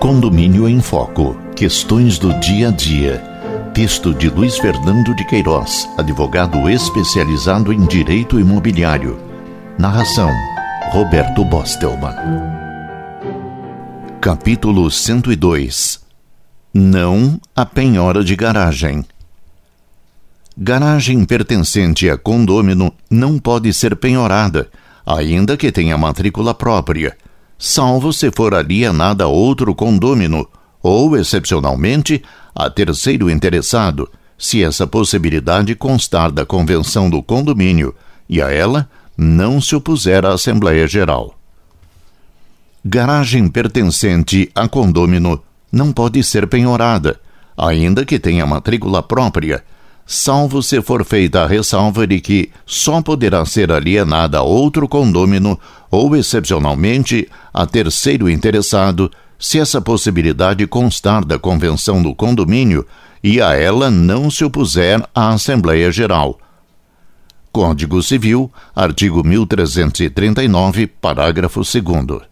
Condomínio em Foco. Questões do dia a dia. Texto de Luiz Fernando de Queiroz, advogado especializado em direito imobiliário. Narração: Roberto Bostelman. Capítulo 102 Não a penhora de garagem. Garagem pertencente a condômino não pode ser penhorada, ainda que tenha matrícula própria, salvo se for alienada a outro condômino ou, excepcionalmente, a terceiro interessado, se essa possibilidade constar da convenção do condomínio e a ela não se opuser à Assembleia Geral. Garagem pertencente a condômino não pode ser penhorada, ainda que tenha matrícula própria, salvo se for feita a ressalva de que só poderá ser alienada a outro condômino ou, excepcionalmente, a terceiro interessado, se essa possibilidade constar da convenção do condomínio e a ela não se opuser à Assembleia Geral. Código Civil, artigo 1339, parágrafo 2.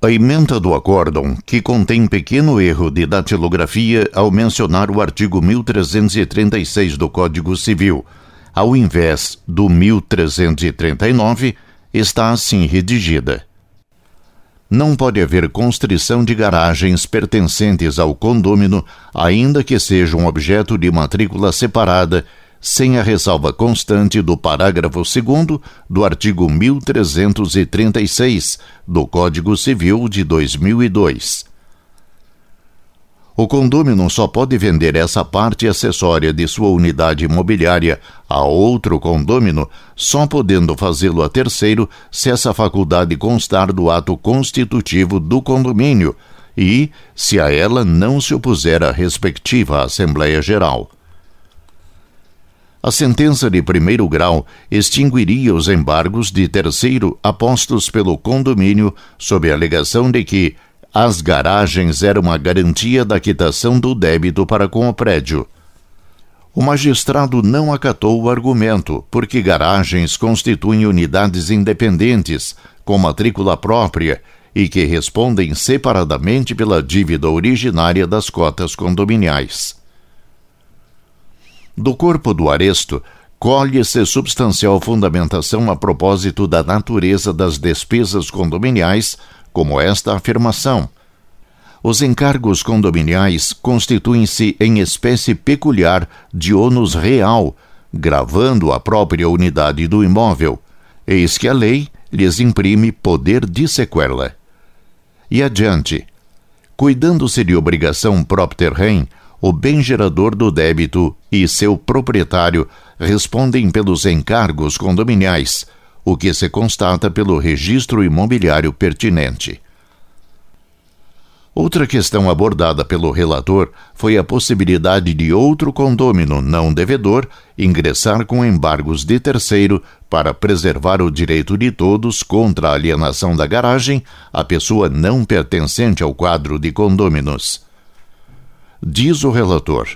A emenda do acórdão, que contém pequeno erro de datilografia ao mencionar o artigo 1336 do Código Civil, ao invés do 1339, está assim redigida. Não pode haver constrição de garagens pertencentes ao condômino, ainda que sejam objeto de matrícula separada sem a ressalva constante do parágrafo 2 do artigo 1336 do Código Civil de 2002. O condômino só pode vender essa parte acessória de sua unidade imobiliária a outro condômino, só podendo fazê-lo a terceiro se essa faculdade constar do ato constitutivo do condomínio e se a ela não se opuser a respectiva Assembleia Geral. A sentença de primeiro grau extinguiria os embargos de terceiro apostos pelo condomínio sob a alegação de que as garagens eram uma garantia da quitação do débito para com o prédio. O magistrado não acatou o argumento, porque garagens constituem unidades independentes, com matrícula própria e que respondem separadamente pela dívida originária das cotas condominiais. Do corpo do aresto, colhe-se substancial fundamentação a propósito da natureza das despesas condominiais, como esta afirmação. Os encargos condominiais constituem-se em espécie peculiar de ônus real, gravando a própria unidade do imóvel, eis que a lei lhes imprime poder de sequela. E adiante, cuidando-se de obrigação propter rem, o bem gerador do débito e seu proprietário respondem pelos encargos condominiais, o que se constata pelo registro imobiliário pertinente. Outra questão abordada pelo relator foi a possibilidade de outro condômino não devedor ingressar com embargos de terceiro para preservar o direito de todos contra a alienação da garagem à pessoa não pertencente ao quadro de condôminos. Diz o relator.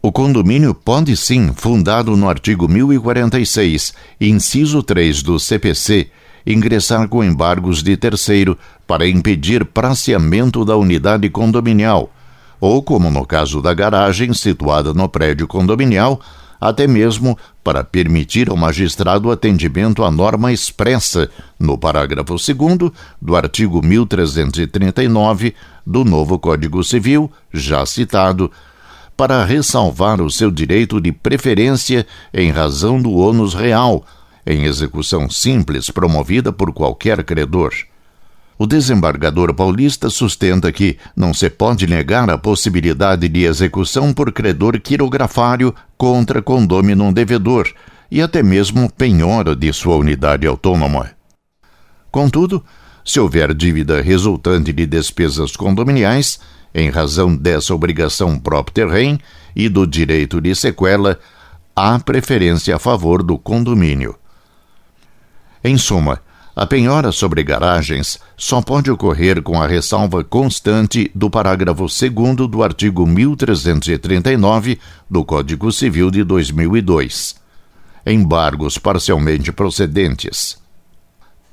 O condomínio pode sim, fundado no artigo 1046, inciso 3 do CPC, ingressar com embargos de terceiro para impedir praceamento da unidade condominial, ou, como no caso da garagem situada no prédio condominial, até mesmo para permitir ao magistrado atendimento à norma expressa no parágrafo 2 do artigo 1339 do novo Código Civil, já citado, para ressalvar o seu direito de preferência em razão do ônus real, em execução simples promovida por qualquer credor. O desembargador paulista sustenta que não se pode negar a possibilidade de execução por credor quirografário contra condômino devedor e até mesmo penhora de sua unidade autônoma. Contudo, se houver dívida resultante de despesas condominiais, em razão dessa obrigação própria terrem e do direito de sequela, há preferência a favor do condomínio. Em suma, a penhora sobre garagens só pode ocorrer com a ressalva constante do parágrafo 2 do artigo 1339 do Código Civil de 2002. Embargos parcialmente procedentes.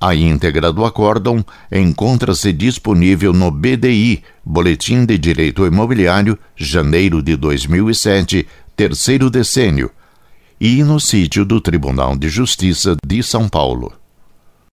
A íntegra do acórdão encontra-se disponível no BDI, Boletim de Direito Imobiliário, janeiro de 2007, terceiro decênio, e no sítio do Tribunal de Justiça de São Paulo.